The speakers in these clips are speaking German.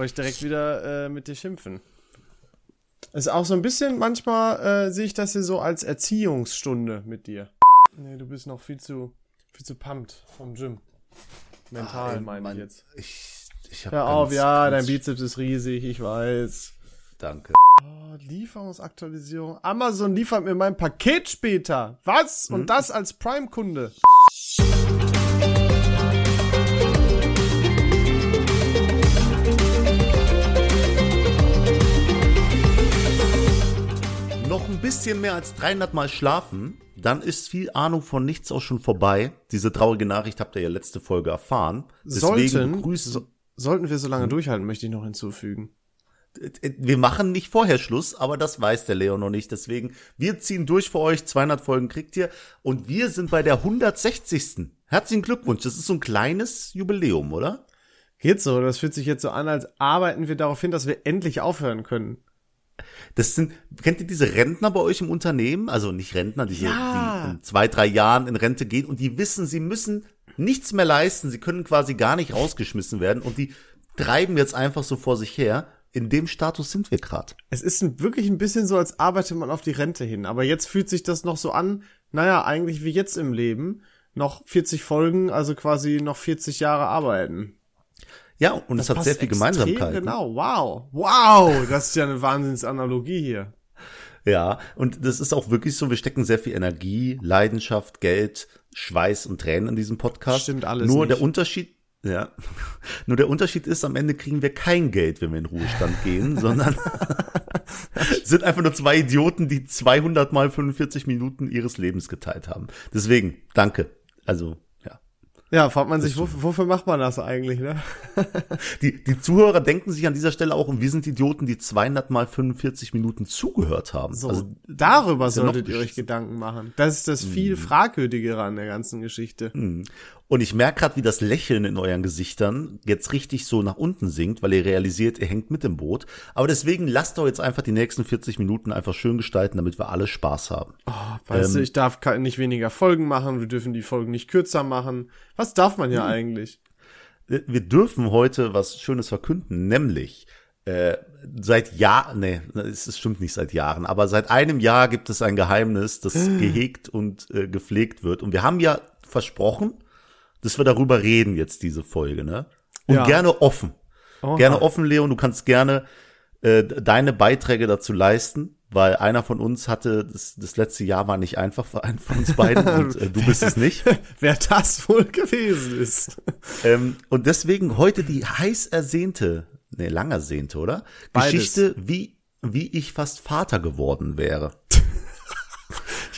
wollte ich direkt wieder äh, mit dir schimpfen. Ist auch so ein bisschen, manchmal äh, sehe ich das hier so als Erziehungsstunde mit dir. Nee, du bist noch viel zu, viel zu pumped vom Gym. Mental, Ah, meine Mann, ich jetzt. Ich, ich hab Hör auf, ganz- ja, ganz- dein Bizeps ist riesig, ich weiß. Danke. Oh, Lieferungsaktualisierung. Amazon liefert mir mein Paket später. Was? Hm? Und das als Prime-Kunde. Ein bisschen mehr als 300 Mal schlafen, dann ist viel Ahnung von nichts auch schon vorbei. Diese traurige Nachricht habt ihr ja letzte Folge erfahren. Deswegen Sollten, begrüßen, so, sollten wir so Hm? lange durchhalten, möchte ich noch hinzufügen. Äh, wir machen nicht vorher Schluss, aber das weiß der Leo noch nicht. Deswegen, wir ziehen durch für euch. 200 Folgen kriegt ihr. Und wir sind bei der 160. Herzlichen Glückwunsch. Das ist so ein kleines Jubiläum, oder? Geht so, das fühlt sich jetzt so an, als arbeiten wir darauf hin, dass wir endlich aufhören können. Das sind, kennt ihr diese Rentner bei euch im Unternehmen? Also nicht Rentner, diese, Ja. die in zwei, drei Jahren in Rente gehen und die wissen, sie müssen nichts mehr leisten. Sie können quasi gar nicht rausgeschmissen werden und die treiben jetzt einfach so vor sich her. In dem Status sind wir gerade. Es ist ein, wirklich ein bisschen so, als arbeitet man auf die Rente hin. Aber jetzt fühlt sich das noch so an, naja, eigentlich wie jetzt im Leben. Noch 40 Folgen, also quasi noch 40 Jahre arbeiten. Ja, und es hat sehr viel Gemeinsamkeit. Genau, wow. Wow, das ist ja eine Wahnsinnsanalogie hier. Ja, und das ist auch wirklich so, wir stecken sehr viel Energie, Leidenschaft, Geld, Schweiß und Tränen in diesem Podcast. Stimmt alles Nur nicht. der Unterschied, ja, nur der Unterschied ist, am Ende kriegen wir kein Geld, wenn wir in Ruhestand gehen, sondern sind einfach nur zwei Idioten, die 200 mal 45 Minuten ihres Lebens geteilt haben. Deswegen, danke. Also, ja. Fragt man sich, wofür, wofür macht man das eigentlich, ne? Die, die Zuhörer denken sich an dieser Stelle auch, und wir sind Idioten, die 200 mal 45 Minuten zugehört haben. So, Also, darüber solltet ihr euch. Gedanken machen. Das ist das viel fragwürdigere an der ganzen Geschichte. Und ich merke gerade, wie das Lächeln in euren Gesichtern jetzt richtig so nach unten sinkt, weil ihr realisiert, ihr hängt mit im Boot. Aber deswegen lasst doch jetzt einfach die nächsten 40 Minuten einfach schön gestalten, damit wir alle Spaß haben. Weißt Ähm, du, ich darf nicht weniger Folgen machen, wir dürfen die Folgen nicht kürzer machen. Was darf man Hm. ja eigentlich? Wir dürfen heute was Schönes verkünden, nämlich äh, seit Jahren, nee, es es stimmt nicht seit Jahren, aber seit einem Jahr gibt es ein Geheimnis, das gehegt und äh, gepflegt wird. Und wir haben ja versprochen, dass wir darüber reden jetzt diese Folge, ne? Und Ja. gerne offen. Oha. Gerne offen, Leon. Du kannst gerne äh, deine Beiträge dazu leisten, weil einer von uns hatte, das, das letzte Jahr war nicht einfach für einen von uns beiden und äh, du bist es nicht. Wer das wohl gewesen ist. Ähm, und deswegen heute die heiß ersehnte, nee, lang ersehnte, oder? Beides. Geschichte, wie, wie ich fast Vater geworden wäre.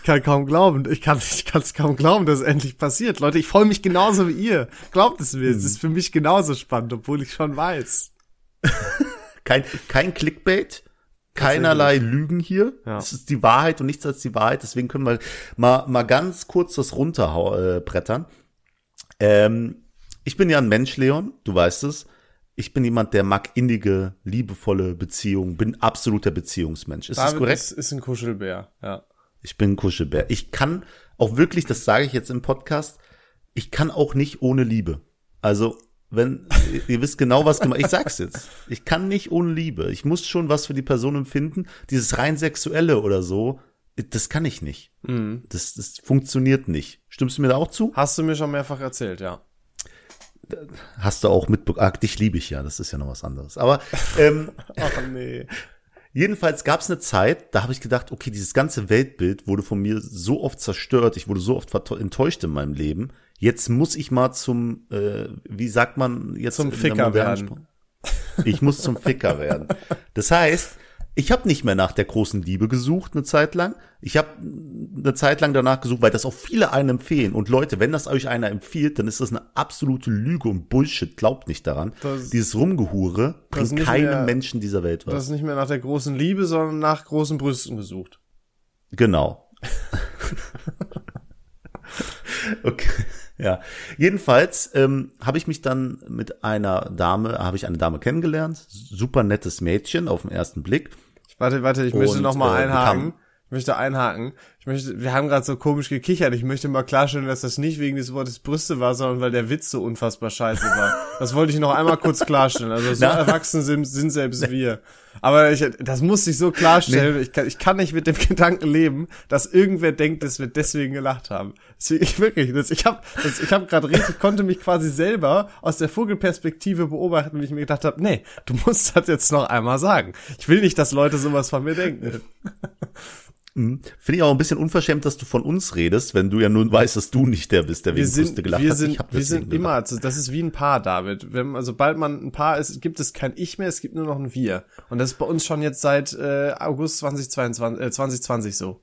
Ich kann kaum glauben, ich kann ich kann es kaum glauben, dass es endlich passiert. Leute, ich freue mich genauso wie ihr. Glaubt es mir, Hm. es ist für mich genauso spannend, obwohl ich schon weiß. Kein, kein Clickbait, keinerlei Lügen hier. Ja. Es ist die Wahrheit und nichts als die Wahrheit. Deswegen können wir mal, mal ganz kurz das runterbrettern. Äh, ähm, ich bin ja ein Mensch, Leon, du weißt es. Ich bin jemand, der mag innige, liebevolle Beziehungen, bin absoluter Beziehungsmensch. Ist das David korrekt? Ist, ist ein Kuschelbär, ja. Ich bin ein Kuschelbär. Ich kann auch wirklich, das sage ich jetzt im Podcast, ich kann auch nicht ohne Liebe. Also, wenn, ihr wisst genau, was gemacht, ich sag's jetzt. Ich kann nicht ohne Liebe. Ich muss schon was für die Person empfinden. Dieses rein sexuelle oder so, das kann ich nicht. Das, das funktioniert nicht. Stimmst du mir da auch zu? Hast du mir schon mehrfach erzählt, ja. Hast du auch mitbekommen. Ach, dich liebe ich ja, das ist ja noch was anderes. Aber ähm, Ach nee. Jedenfalls gab es eine Zeit, da habe ich gedacht, okay, dieses ganze Weltbild wurde von mir so oft zerstört, ich wurde so oft enttäuscht in meinem Leben. Jetzt muss ich mal zum, äh, wie sagt man jetzt Zum Ficker werden. Sprache? Ich muss zum Ficker werden. Das heißt, ich habe nicht mehr nach der großen Liebe gesucht eine Zeit lang. Ich habe eine Zeit lang danach gesucht, weil das auch viele einen empfehlen. Und Leute, wenn das euch einer empfiehlt, dann ist das eine absolute Lüge und Bullshit. Glaubt nicht daran. Das- Dieses Rumgehure Das bringt keinem mehr- Menschen dieser Welt was. Du hast nicht mehr nach der großen Liebe, sondern nach großen Brüsten gesucht. Genau. okay. Ja. Jedenfalls ähm, habe ich mich dann mit einer Dame, habe ich eine Dame kennengelernt, super nettes Mädchen auf den ersten Blick. Warte, warte, ich möchte Und, noch mal äh, einhaken. Ich möchte einhaken. Ich möchte, wir haben gerade so komisch gekichert. Ich möchte mal klarstellen, dass das nicht wegen des Wortes Brüste war, sondern weil der Witz so unfassbar scheiße war. Das wollte ich noch einmal kurz klarstellen. Also so Na. erwachsen sind, sind selbst wir. Aber ich, das muss ich so klarstellen. Ich, kann, ich kann nicht mit dem Gedanken leben, dass irgendwer denkt, dass wir deswegen gelacht haben. Deswegen, ich wirklich, das, ich habe, das, ich habe gerade richtig, konnte mich quasi selber aus der Vogelperspektive beobachten, wie ich mir gedacht habe, nee, du musst das jetzt noch einmal sagen. Ich will nicht, dass Leute sowas von mir denken. Mhm. Finde ich auch ein bisschen unverschämt, dass du von uns redest, wenn du ja nun weißt, dass du nicht der bist, der wir wegen sind, Brüste gelacht wir hat. sind, wir sind immer, also das ist wie ein Paar, David. Wenn, also sobald man ein Paar ist, gibt es kein Ich mehr, es gibt nur noch ein Wir. Und das ist bei uns schon jetzt seit äh, August 2022, äh, 2020 so.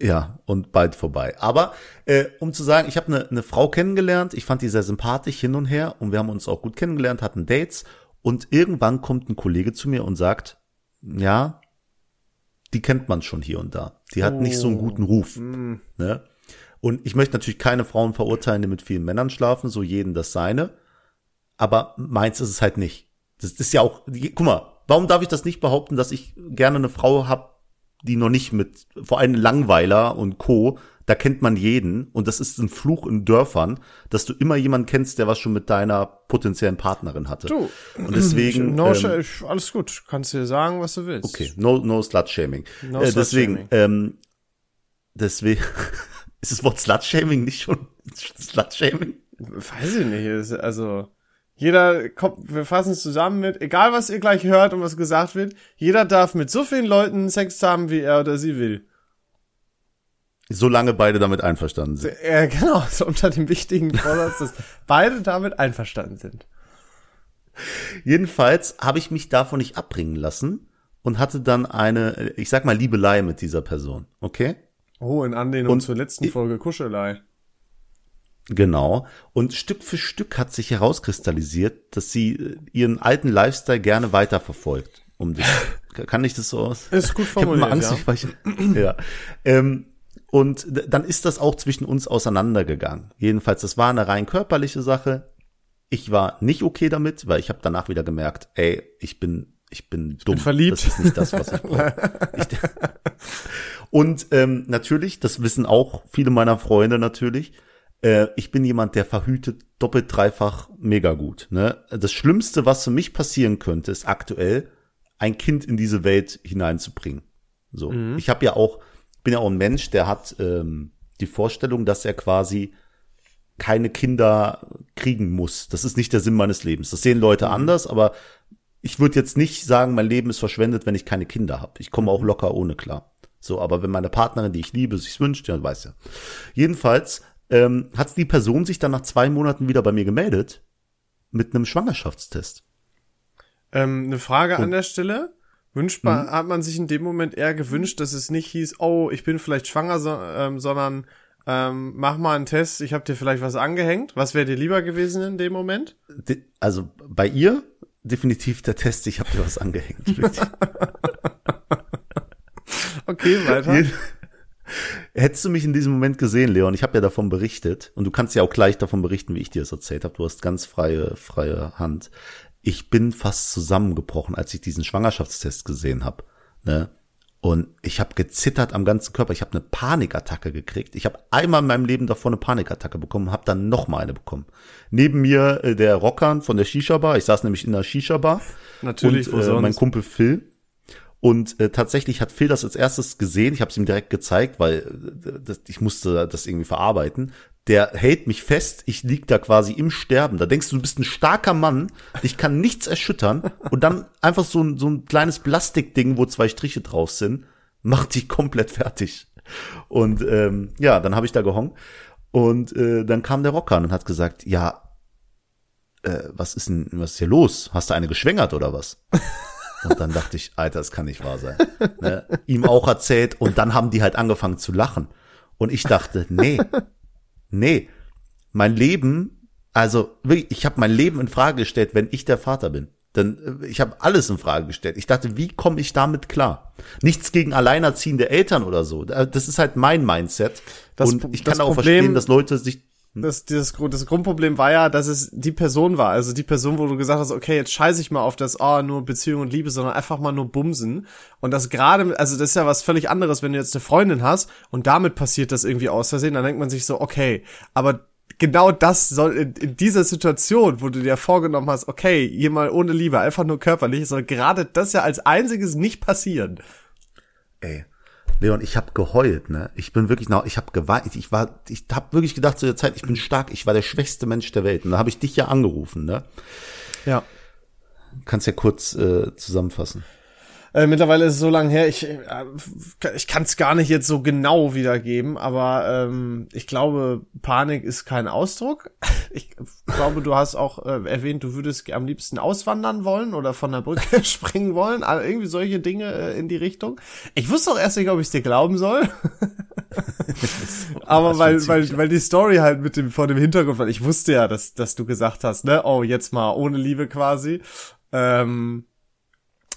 Ja, und bald vorbei. Aber äh, um zu sagen, ich habe eine ne Frau kennengelernt, ich fand die sehr sympathisch hin und her und wir haben uns auch gut kennengelernt, hatten Dates und irgendwann kommt ein Kollege zu mir und sagt, ja, die kennt man schon hier und da. Die hat nicht so einen guten Ruf. Ne? Und ich möchte natürlich keine Frauen verurteilen, die mit vielen Männern schlafen, so jeden das seine. Aber meins ist es halt nicht. Das ist ja auch, guck mal, warum darf ich das nicht behaupten, dass ich gerne eine Frau hab, die noch nicht mit, vor allem Langweiler und Co., da kennt man jeden und das ist ein Fluch in Dörfern, dass du immer jemanden kennst, der was schon mit deiner potenziellen Partnerin hatte. Du, und deswegen, no, ähm, alles gut. Kannst dir sagen, was du willst. okay, no, no Slut-Shaming. No äh, deswegen, ähm, deswegen, ist das Wort Slut-Shaming nicht schon Slut-Shaming? Weiß ich nicht. Also, jeder kommt, wir fassen es zusammen mit, egal was ihr gleich hört und was gesagt wird, jeder darf mit so vielen Leuten Sex haben, wie er oder sie will. Solange beide damit einverstanden sind. Äh, genau, so unter dem wichtigen Vorsatz, dass beide damit einverstanden sind. Jedenfalls habe ich mich davon nicht abbringen lassen und hatte dann eine, ich sag mal, Liebelei mit dieser Person. Okay? Oh, in Anlehnung Und zur letzten Folge Kuschelei. Genau. Und Stück für Stück hat sich herauskristallisiert, dass sie äh, ihren alten Lifestyle gerne weiterverfolgt. Um das, kann ich das so aus? Ist gut Ich habe immer formuliert, Angst, ja. ich ja. Ähm, und dann ist das auch zwischen uns auseinandergegangen. Jedenfalls, das war eine rein körperliche Sache. Ich war nicht okay damit, weil ich habe danach wieder gemerkt, ey, ich bin, ich bin dumm. verliebt. Das ist nicht das, was ich brauche. und ähm, natürlich, das wissen auch viele meiner Freunde natürlich. Äh, ich bin jemand, der verhütet doppelt, dreifach mega gut. Ne? Das Schlimmste, was für mich passieren könnte, ist aktuell, ein Kind in diese Welt hineinzubringen. So, ich habe ja auch, bin ja auch ein Mensch, der hat ähm, die Vorstellung, dass er quasi keine Kinder kriegen muss. Das ist nicht der Sinn meines Lebens. Das sehen Leute anders, aber ich würde jetzt nicht sagen, mein Leben ist verschwendet, wenn ich keine Kinder habe. Ich komme auch locker ohne klar. So, aber wenn meine Partnerin, die ich liebe, sich's wünscht, ja, weiß ja. Jedenfalls ähm, hat die Person sich dann nach zwei Monaten wieder bei mir gemeldet mit einem Schwangerschaftstest. Ähm, eine Frage an der Stelle. Wünscht Mhm. man, hat man sich in dem Moment eher gewünscht, dass es nicht hieß, oh, ich bin vielleicht schwanger, so, ähm, sondern ähm, mach mal einen Test, ich habe dir vielleicht was angehängt. Was wäre dir lieber gewesen in dem Moment? De also bei ihr definitiv der Test, ich habe dir was angehängt. Okay, weiter. Hättest du mich in diesem Moment gesehen, Leon, ich habe ja davon berichtet und du kannst ja auch gleich davon berichten, wie ich dir das erzählt habe. Du hast ganz freie freie Hand. Ich bin fast zusammengebrochen, als ich diesen Schwangerschaftstest gesehen habe. Ne? Und ich habe gezittert am ganzen Körper. Ich habe eine Panikattacke gekriegt. Ich habe einmal in meinem Leben davor eine Panikattacke bekommen, habe dann noch mal eine bekommen. Neben mir äh, der Rockern von der Shisha-Bar. Ich saß nämlich in der Shisha-Bar. Natürlich, und, wo äh, sonst? mein Kumpel Phil. Und äh, tatsächlich hat Phil das als erstes gesehen. Ich habe es ihm direkt gezeigt, weil äh, das, ich musste das irgendwie verarbeiten. Der hält mich fest. Ich lieg da quasi im Sterben. Da denkst du, du bist ein starker Mann. Dich kann nichts erschüttern. Und dann einfach so ein, so ein kleines Plastikding, wo zwei Striche drauf sind, macht dich komplett fertig. Und ähm, ja, dann habe ich da gehongen. Und äh, dann kam der Rocker und hat gesagt, ja, äh, was ist denn, was ist hier los? Hast du eine geschwängert oder was? Und dann dachte ich, Alter, das kann nicht wahr sein. Ne? Ihm auch erzählt und dann haben die halt angefangen zu lachen. Und ich dachte, nee, nee, mein Leben, also wirklich, ich habe mein Leben in Frage gestellt, wenn ich der Vater bin. Denn äh, ich habe alles in Frage gestellt. Ich dachte, wie komme ich damit klar? Nichts gegen alleinerziehende Eltern oder so. Äh, Das ist halt mein Mindset. Das und ich kann auch Problem- verstehen, dass Leute sich Das, dieses, das Grundproblem war ja, dass es die Person war. Also die Person, wo du gesagt hast, okay, jetzt scheiße ich mal auf das, oh, nur Beziehung und Liebe, sondern einfach mal nur Bumsen. Und das gerade, also das ist ja was völlig anderes, wenn du jetzt eine Freundin hast und damit passiert das irgendwie aus Versehen, dann denkt man sich so, okay, aber genau das soll in, in dieser Situation, wo du dir vorgenommen hast, okay, hier mal ohne Liebe, einfach nur körperlich, soll gerade das ja als einziges nicht passieren. Ey, Leon, ich habe geheult, ne? Ich bin wirklich noch, ich habe geweint, ich war, ich habe wirklich gedacht zu der Zeit, ich bin stark, ich war der schwächste Mensch der Welt. Und da habe ich dich ja angerufen, ne? Ja. Kannst ja kurz äh, zusammenfassen. Äh, mittlerweile ist es so lange her, ich, äh, ich kann es gar nicht jetzt so genau wiedergeben, aber ähm, ich glaube, Panik ist kein Ausdruck. Ich glaube, du hast auch äh, erwähnt, du würdest am liebsten auswandern wollen oder von der Brücke springen wollen. Also irgendwie solche Dinge äh, in die Richtung. Ich wusste auch erst nicht, ob ich es dir glauben soll. aber weil, weil, weil die Story halt mit dem, vor dem Hintergrund, weil ich wusste ja, dass, dass du gesagt hast, ne, oh, jetzt mal ohne Liebe quasi. Ähm,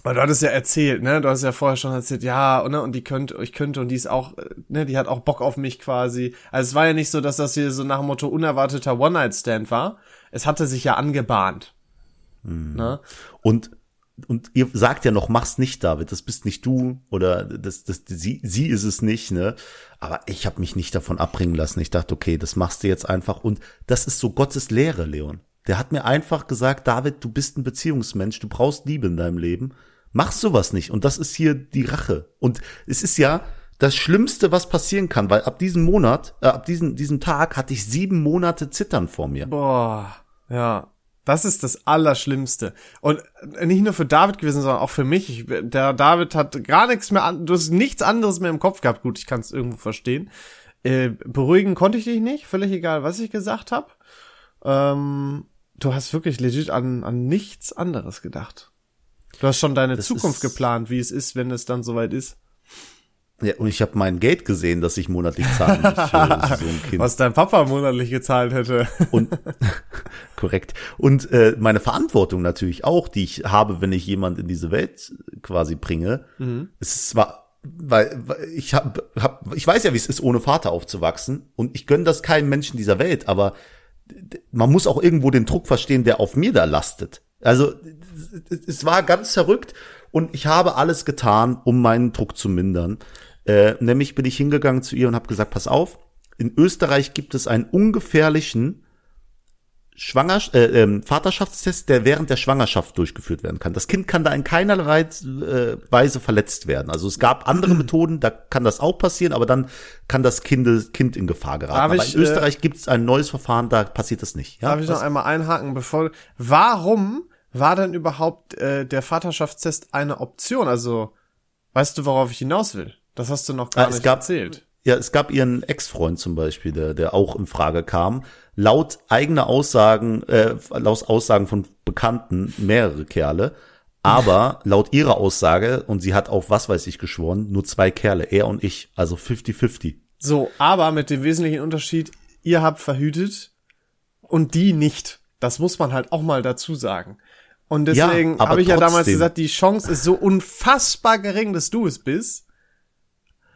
weil du hattest ja erzählt, ne? Du hast ja vorher schon erzählt, ja, und, ne, und die könnte, ich könnte, und die ist auch, ne, die hat auch Bock auf mich quasi. Also es war ja nicht so, dass das hier so nach dem Motto unerwarteter One-Night-Stand war. Es hatte sich ja angebahnt. Mhm. Ne? Und und ihr sagt ja noch, mach's nicht, David, das bist nicht du oder das, das, sie, sie ist es nicht, ne? Aber ich habe mich nicht davon abbringen lassen. Ich dachte, okay, das machst du jetzt einfach. Und das ist so Gottes Lehre, Leon. Der hat mir einfach gesagt, David, du bist ein Beziehungsmensch, du brauchst Liebe in deinem Leben. Mach sowas nicht. Und das ist hier die Rache. Und es ist ja das Schlimmste, was passieren kann, weil ab diesem Monat, äh, ab diesem, diesem Tag hatte ich sieben Monate Zittern vor mir. Boah, ja. Das ist das Allerschlimmste. Und nicht nur für David gewesen, sondern auch für mich. Ich, der David hat gar nichts mehr an, du hast nichts anderes mehr im Kopf gehabt. Gut, ich kann es irgendwo verstehen. Äh, beruhigen konnte ich dich nicht, völlig egal, was ich gesagt habe. Ähm, du hast wirklich legit an, an nichts anderes gedacht. Du hast schon deine das Zukunft geplant, wie es ist, wenn es dann soweit ist. Ja, und ich habe mein Geld gesehen, dass ich monatlich zahlen muss für so ein Kind. Was dein Papa monatlich gezahlt hätte. Und korrekt. Und äh, meine Verantwortung natürlich auch, die ich habe, wenn ich jemand in diese Welt quasi bringe. Mhm. Es ist zwar, weil, weil ich hab, hab, ich weiß ja, wie es ist, ohne Vater aufzuwachsen. Und ich gönne das keinem Menschen dieser Welt, aber man muss auch irgendwo den Druck verstehen, der auf mir da lastet. Also es war ganz verrückt und ich habe alles getan, um meinen Druck zu mindern. Äh, nämlich bin ich hingegangen zu ihr und habe gesagt, pass auf, in Österreich gibt es einen ungefährlichen Schwanger äh, ähm, Vaterschaftstest, der während der Schwangerschaft durchgeführt werden kann. Das Kind kann da in keinerlei äh, Weise verletzt werden. Also es gab andere Methoden, da kann das auch passieren, aber dann kann das Kind, kind in Gefahr geraten. Darf aber ich, in Österreich äh, gibt es ein neues Verfahren, da passiert das nicht. Ja? Darf ich noch einmal einhaken, bevor warum war denn überhaupt äh, der Vaterschaftstest eine Option? Also weißt du, worauf ich hinaus will? Das hast du noch gar ah, nicht gab, erzählt. Ja, es gab ihren Ex-Freund zum Beispiel, der, der auch in Frage kam. Laut eigener Aussagen, äh, laut Aussagen von Bekannten, mehrere Kerle. Aber laut ihrer Aussage, und sie hat auf was weiß ich geschworen, nur zwei Kerle, er und ich. Also 50-50. So, aber mit dem wesentlichen Unterschied, ihr habt verhütet und die nicht. Das muss man halt auch mal dazu sagen. Und deswegen ja, habe ich ja damals gesagt, die Chance ist so unfassbar gering, dass du es bist.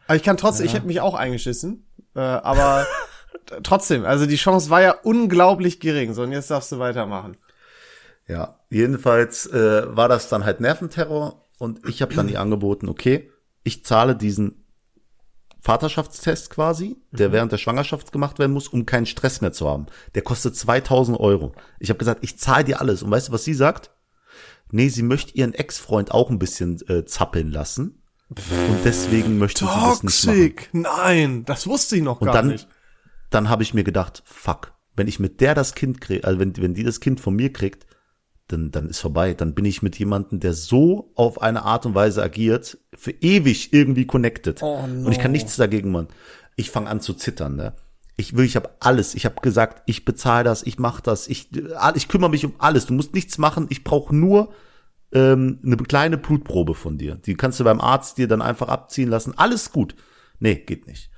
Aber ich kann trotzdem, ja. ich hätte mich auch eingeschissen. Äh, aber trotzdem, also die Chance war ja unglaublich gering. So, und jetzt darfst du weitermachen. Ja, jedenfalls äh, war das dann halt Nerventerror und ich habe dann die angeboten, okay, ich zahle diesen Vaterschaftstest quasi, der mhm. während der Schwangerschaft gemacht werden muss, um keinen Stress mehr zu haben. Der kostet 2000 Euro. Ich habe gesagt, ich zahle dir alles. Und weißt du, was sie sagt? Nee, sie möchte ihren Ex-Freund auch ein bisschen äh, zappeln lassen. Und deswegen möchte Toxic. sie das nicht machen. Nein, das wusste ich noch und gar dann, nicht. Dann habe ich mir gedacht, fuck, wenn ich mit der das Kind kriege, also wenn, wenn die das Kind von mir kriegt, dann, dann ist vorbei. Dann bin ich mit jemandem, der so auf eine Art und Weise agiert, für ewig irgendwie connected. Oh no. Und ich kann nichts dagegen machen. Ich fange an zu zittern, ne? Ich will, ich habe alles. Ich habe gesagt, ich bezahle das, ich mache das, ich, ich kümmere mich um alles. Du musst nichts machen. Ich brauche nur ähm, eine kleine Blutprobe von dir. Die kannst du beim Arzt dir dann einfach abziehen lassen. Alles gut. Nee, geht nicht.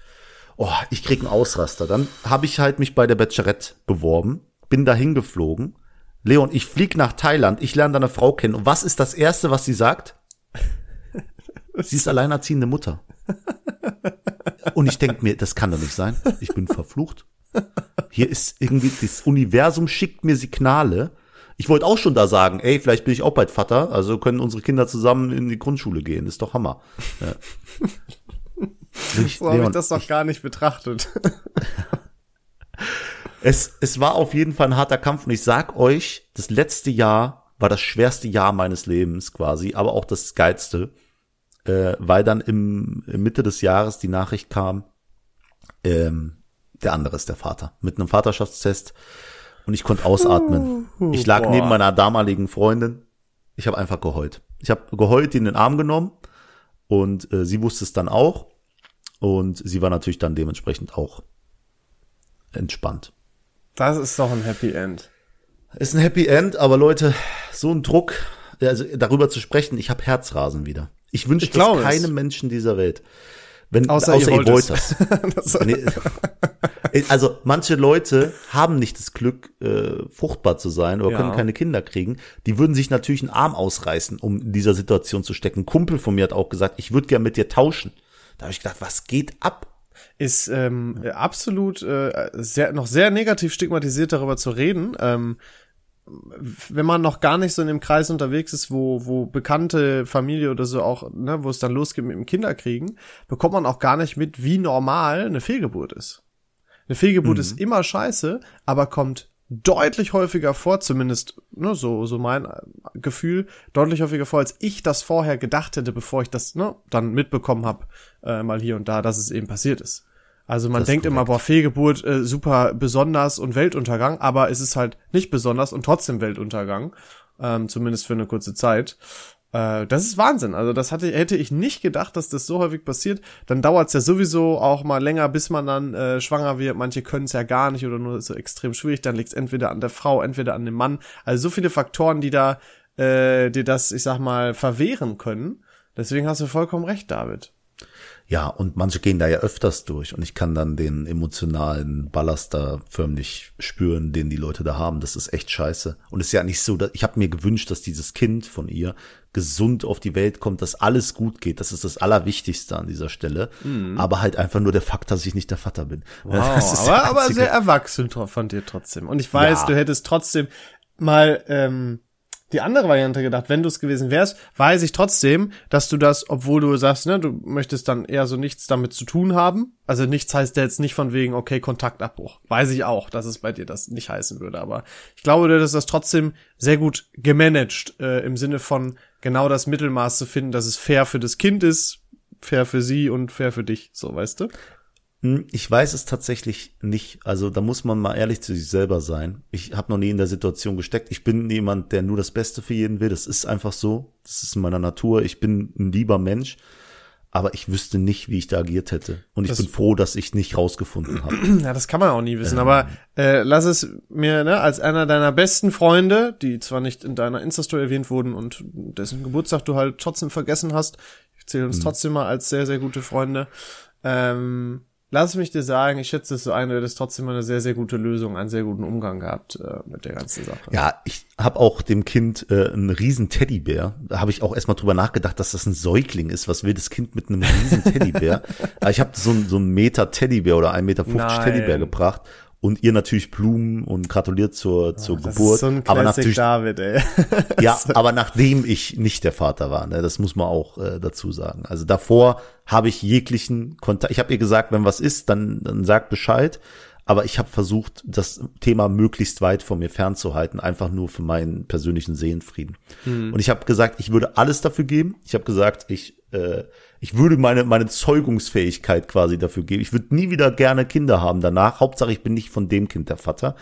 Oh, ich krieg einen Ausraster. Dann habe ich halt mich bei der Bachelorette beworben, bin dahin geflogen. Leon, ich flieg nach Thailand, ich lerne deine Frau kennen. Und was ist das Erste, was sie sagt? Sie ist alleinerziehende Mutter. Und ich denk mir, das kann doch nicht sein. Ich bin verflucht. Hier ist irgendwie, das Universum schickt mir Signale. Ich wollte auch schon da sagen, ey, vielleicht bin ich auch bald Vater, also können unsere Kinder zusammen in die Grundschule gehen. ist doch Hammer. Ja. Ich, so habe ich das doch gar nicht betrachtet. es, es war auf jeden Fall ein harter Kampf und ich sag euch, das letzte Jahr war das schwerste Jahr meines Lebens quasi, aber auch das geilste, äh, weil dann im, im Mitte des Jahres die Nachricht kam, ähm, der andere ist der Vater. Mit einem Vaterschaftstest. Und ich konnte ausatmen. Ich lag Boah. neben meiner damaligen Freundin. Ich habe einfach geheult. Ich habe geheult, die in den Arm genommen. Und äh, sie wusste es dann auch. Und sie war natürlich dann dementsprechend auch entspannt. Das ist doch ein Happy End. Ist ein Happy End, aber Leute, so ein Druck, also darüber zu sprechen, ich habe Herzrasen wieder. Ich wünsche das keinem Menschen dieser Welt. Wenn, außer, außer ihr, wollt das. also manche Leute haben nicht das Glück, äh, fruchtbar zu sein oder ja. können keine Kinder kriegen. Die würden sich natürlich einen Arm ausreißen, um in dieser Situation zu stecken. Ein Kumpel von mir hat auch gesagt, ich würde gern mit dir tauschen. Da habe ich gedacht, was geht ab? Ist ähm, absolut äh, sehr, noch sehr negativ stigmatisiert darüber zu reden. Ähm, wenn man noch gar nicht so in dem Kreis unterwegs ist, wo, wo bekannte Familie oder so auch, ne, wo es dann losgeht mit dem Kinderkriegen, bekommt man auch gar nicht mit, wie normal eine Fehlgeburt ist. Eine Fehlgeburt mhm. ist immer scheiße, aber kommt deutlich häufiger vor, zumindest ne, so so mein Gefühl, deutlich häufiger vor, als ich das vorher gedacht hätte, bevor ich das ne, dann mitbekommen habe, äh, mal hier und da, dass es eben passiert ist. Also man denkt immer, boah, Fehlgeburt äh, super besonders und Weltuntergang, aber es ist halt nicht besonders und trotzdem Weltuntergang, ähm, zumindest für eine kurze Zeit. Äh, das ist Wahnsinn. Also das hatte, hätte ich nicht gedacht, dass das so häufig passiert. Dann dauert es ja sowieso auch mal länger, bis man dann äh, schwanger wird. Manche können es ja gar nicht oder nur so extrem schwierig. Dann liegt es entweder an der Frau, entweder an dem Mann. Also so viele Faktoren, die da äh, dir das, ich sag mal, verwehren können. Deswegen hast du vollkommen recht, David. Ja, und manche gehen da ja öfters durch und ich kann dann den emotionalen Ballast da förmlich spüren, den die Leute da haben. Das ist echt scheiße. Und es ist ja nicht so, dass, ich habe mir gewünscht, dass dieses Kind von ihr gesund auf die Welt kommt, dass alles gut geht. Das ist das Allerwichtigste an dieser Stelle. Mhm. Aber halt einfach nur der Fakt, dass ich nicht der Vater bin. Wow, aber, aber sehr erwachsen von dir trotzdem. Und ich weiß, ja. du hättest trotzdem mal ähm, die andere Variante gedacht. Wenn du es gewesen wärst, weiß ich trotzdem, dass du das, obwohl du sagst, ne, du möchtest dann eher so nichts damit zu tun haben. Also nichts heißt jetzt nicht von wegen, okay, Kontaktabbruch. Weiß ich auch, dass es bei dir das nicht heißen würde. Aber ich glaube, du hättest das trotzdem sehr gut gemanagt, äh, im Sinne von genau das Mittelmaß zu finden, dass es fair für das Kind ist, fair für sie und fair für dich, so weißt du? Hm, ich weiß es tatsächlich nicht. Also da muss man mal ehrlich zu sich selber sein. Ich habe noch nie in der Situation gesteckt. Ich bin jemand, der nur das Beste für jeden will. Das ist einfach so. Das ist in meiner Natur. Ich bin ein lieber Mensch. Aber ich wüsste nicht, wie ich da agiert hätte. Und ich das bin froh, dass ich nicht rausgefunden habe. Ja, das kann man auch nie wissen. Ähm. Aber äh, lass es mir ne, als einer deiner besten Freunde, die zwar nicht in deiner Insta-Story erwähnt wurden und dessen Geburtstag du halt trotzdem vergessen hast, ich zähle uns hm. trotzdem mal als sehr, sehr gute Freunde. Ähm, lass mich dir sagen, ich schätze es so ein, du hättest trotzdem eine sehr, sehr gute Lösung, einen sehr guten Umgang gehabt äh, mit der ganzen Sache. Ja, ich habe auch dem Kind äh, einen riesen Teddybär. Da habe ich auch erstmal drüber nachgedacht, dass das ein Säugling ist. Was will das Kind mit einem riesen Teddybär? ich habe so, so einen Meter Teddybär oder ein Meter fünfzig Teddybär gebracht und ihr natürlich Blumen und gratuliert zur, zur oh, Geburt. So aber natürlich, David, ja, aber nachdem ich nicht der Vater war, ne, das muss man auch äh, dazu sagen. Also davor habe ich jeglichen Kontakt. Ich habe ihr gesagt, wenn was ist, dann, dann sag Bescheid. Aber ich habe versucht, das Thema möglichst weit von mir fernzuhalten, einfach nur für meinen persönlichen Seelenfrieden. Mhm. Und ich habe gesagt, ich würde alles dafür geben. Ich habe gesagt, ich äh, ich würde meine, meine Zeugungsfähigkeit quasi dafür geben. Ich würde nie wieder gerne Kinder haben danach. Hauptsache, ich bin nicht von dem Kind der Vater.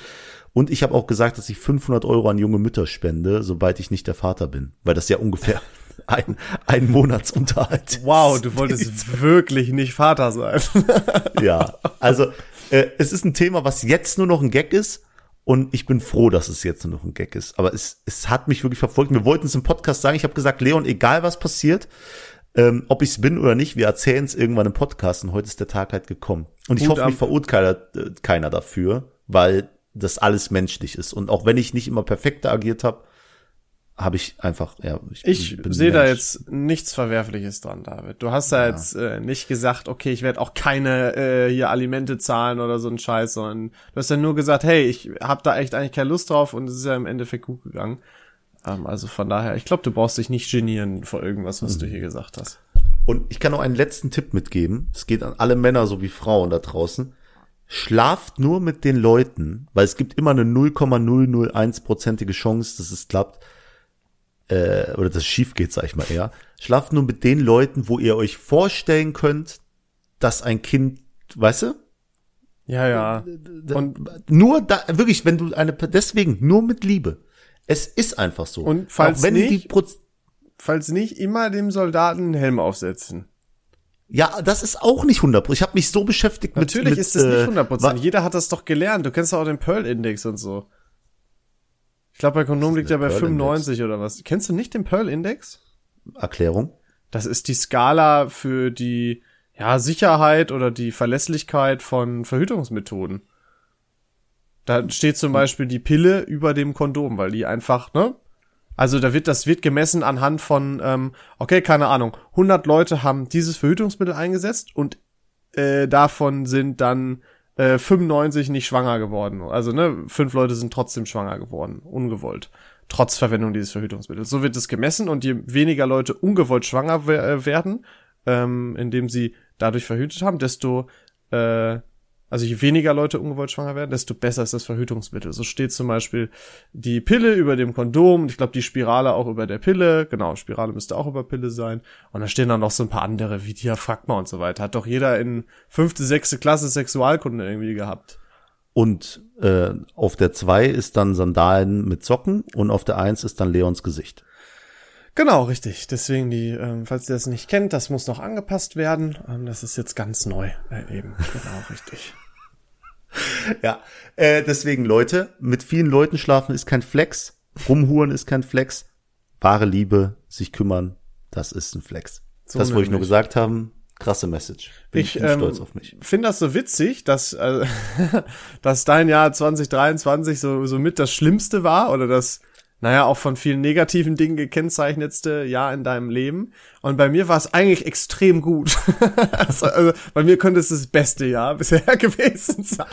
Und ich habe auch gesagt, dass ich 500 Euro an junge Mütter spende, sobald ich nicht der Vater bin. Weil das ja ungefähr ein, ein Monatsunterhalt Wow, du wolltest wirklich nicht Vater sein. ja, also äh, es ist ein Thema, was jetzt nur noch ein Gag ist. Und ich bin froh, dass es jetzt nur noch ein Gag ist. Aber es, es hat mich wirklich verfolgt. Wir wollten es im Podcast sagen. Ich habe gesagt, Leon, egal was passiert, ähm, ob ich es bin oder nicht, wir erzählen es irgendwann im Podcast und heute ist der Tag halt gekommen. Und ich Gut hoffe, mich verurteilt keiner, äh, keiner dafür, weil das alles menschlich ist. Und auch wenn ich nicht immer perfekter agiert habe, habe ich einfach, ja. Ich, ich sehe da jetzt nichts Verwerfliches dran, David. Du hast da ja. jetzt äh, nicht gesagt, okay, ich werde auch keine äh, hier Alimente zahlen oder so ein Scheiß, sondern du hast ja nur gesagt, hey, ich habe da echt eigentlich keine Lust drauf und es ist ja im Endeffekt gut gegangen. Ähm, also von daher, ich glaube, du brauchst dich nicht genieren vor irgendwas, was mhm. du hier gesagt hast. Und ich kann noch einen letzten Tipp mitgeben. Es geht an alle Männer sowie Frauen da draußen. Schlaft nur mit den Leuten, weil es gibt immer eine 0,001-prozentige Chance, dass es klappt äh, oder das schief geht, sag ich mal eher. Schlaft nur mit den Leuten, wo ihr euch vorstellen könnt, dass ein Kind, weißt du? Ja, ja. Und nur da, wirklich, wenn du eine, deswegen nur mit Liebe. Es ist einfach so. Und falls nicht, falls nicht immer dem Soldaten einen Helm aufsetzen. Ja, das ist auch nicht 100%. Ich habe mich so beschäftigt Natürlich mit Natürlich ist es nicht 100%. Äh, Jeder hat das doch gelernt. Du kennst doch auch den Pearl-Index und so. Ich glaube, bei Kondom liegt ja bei 95 oder was. Kennst du nicht den Pearl-Index? Erklärung? Das ist die Skala für die ja, Sicherheit oder die Verlässlichkeit von Verhütungsmethoden. Da steht zum Beispiel die Pille über dem Kondom, weil die einfach, ne? Also da wird, das wird gemessen anhand von, ähm, okay, keine Ahnung, 100 Leute haben dieses Verhütungsmittel eingesetzt und äh, davon sind dann äh, 95 nicht schwanger geworden. Also, ne, fünf Leute sind trotzdem schwanger geworden, ungewollt. Trotz Verwendung dieses Verhütungsmittels. So wird es gemessen und je weniger Leute ungewollt schwanger äh, werden, ähm, indem sie dadurch verhütet haben, desto äh, also je weniger Leute ungewollt schwanger werden, desto besser ist das Verhütungsmittel. So steht zum Beispiel die Pille über dem Kondom, ich glaube die Spirale auch über der Pille, genau, Spirale müsste auch über Pille sein. Und da stehen dann noch so ein paar andere, wie Diaphragma und so weiter. Hat doch jeder in fünfte, sechste Klasse Sexualkunde irgendwie gehabt. Und äh, auf der zwei ist dann Sandalen mit Socken und auf der eins ist dann Leons Gesicht. Genau, richtig. Deswegen die, ähm, falls ihr das nicht kennt, das muss noch angepasst werden. Ähm, das ist jetzt ganz neu äh, eben. Genau, richtig. ja, äh, deswegen Leute, mit vielen Leuten schlafen ist kein Flex, rumhuren ist kein Flex, wahre Liebe, sich kümmern, das ist ein Flex. So das wollte ich nur gesagt haben. Krasse Message. Bin ich, ich bin ähm, stolz auf mich. finde das so witzig, dass, äh, dass dein Jahr 2023 so, so mit das Schlimmste war oder das naja, auch von vielen negativen Dingen gekennzeichnetste Jahr in deinem Leben. Und bei mir war es eigentlich extrem gut. also, also, bei mir könnte es das beste Jahr bisher gewesen sein.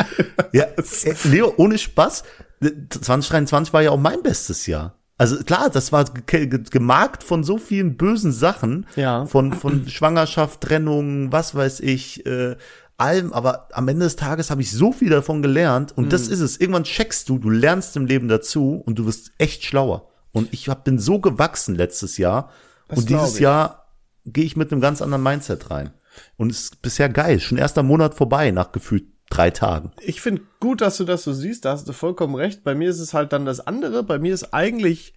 ja, äh, Leo, ohne Spaß, 2023 war ja auch mein bestes Jahr. Also klar, das war gemarkt von so vielen bösen Sachen, ja. von von Schwangerschaft, Trennung, was weiß ich, äh, allem, aber am Ende des Tages habe ich so viel davon gelernt und mhm. das ist es. Irgendwann checkst du, du lernst im Leben dazu und du wirst echt schlauer. Und ich hab, bin so gewachsen letztes Jahr das und dieses Jahr gehe ich mit einem ganz anderen Mindset rein. Und es ist bisher geil. Schon erster Monat vorbei nach gefühlt drei Tagen. Ich finde gut, dass du das so siehst. Da hast du vollkommen recht. Bei mir ist es halt dann das andere. Bei mir ist eigentlich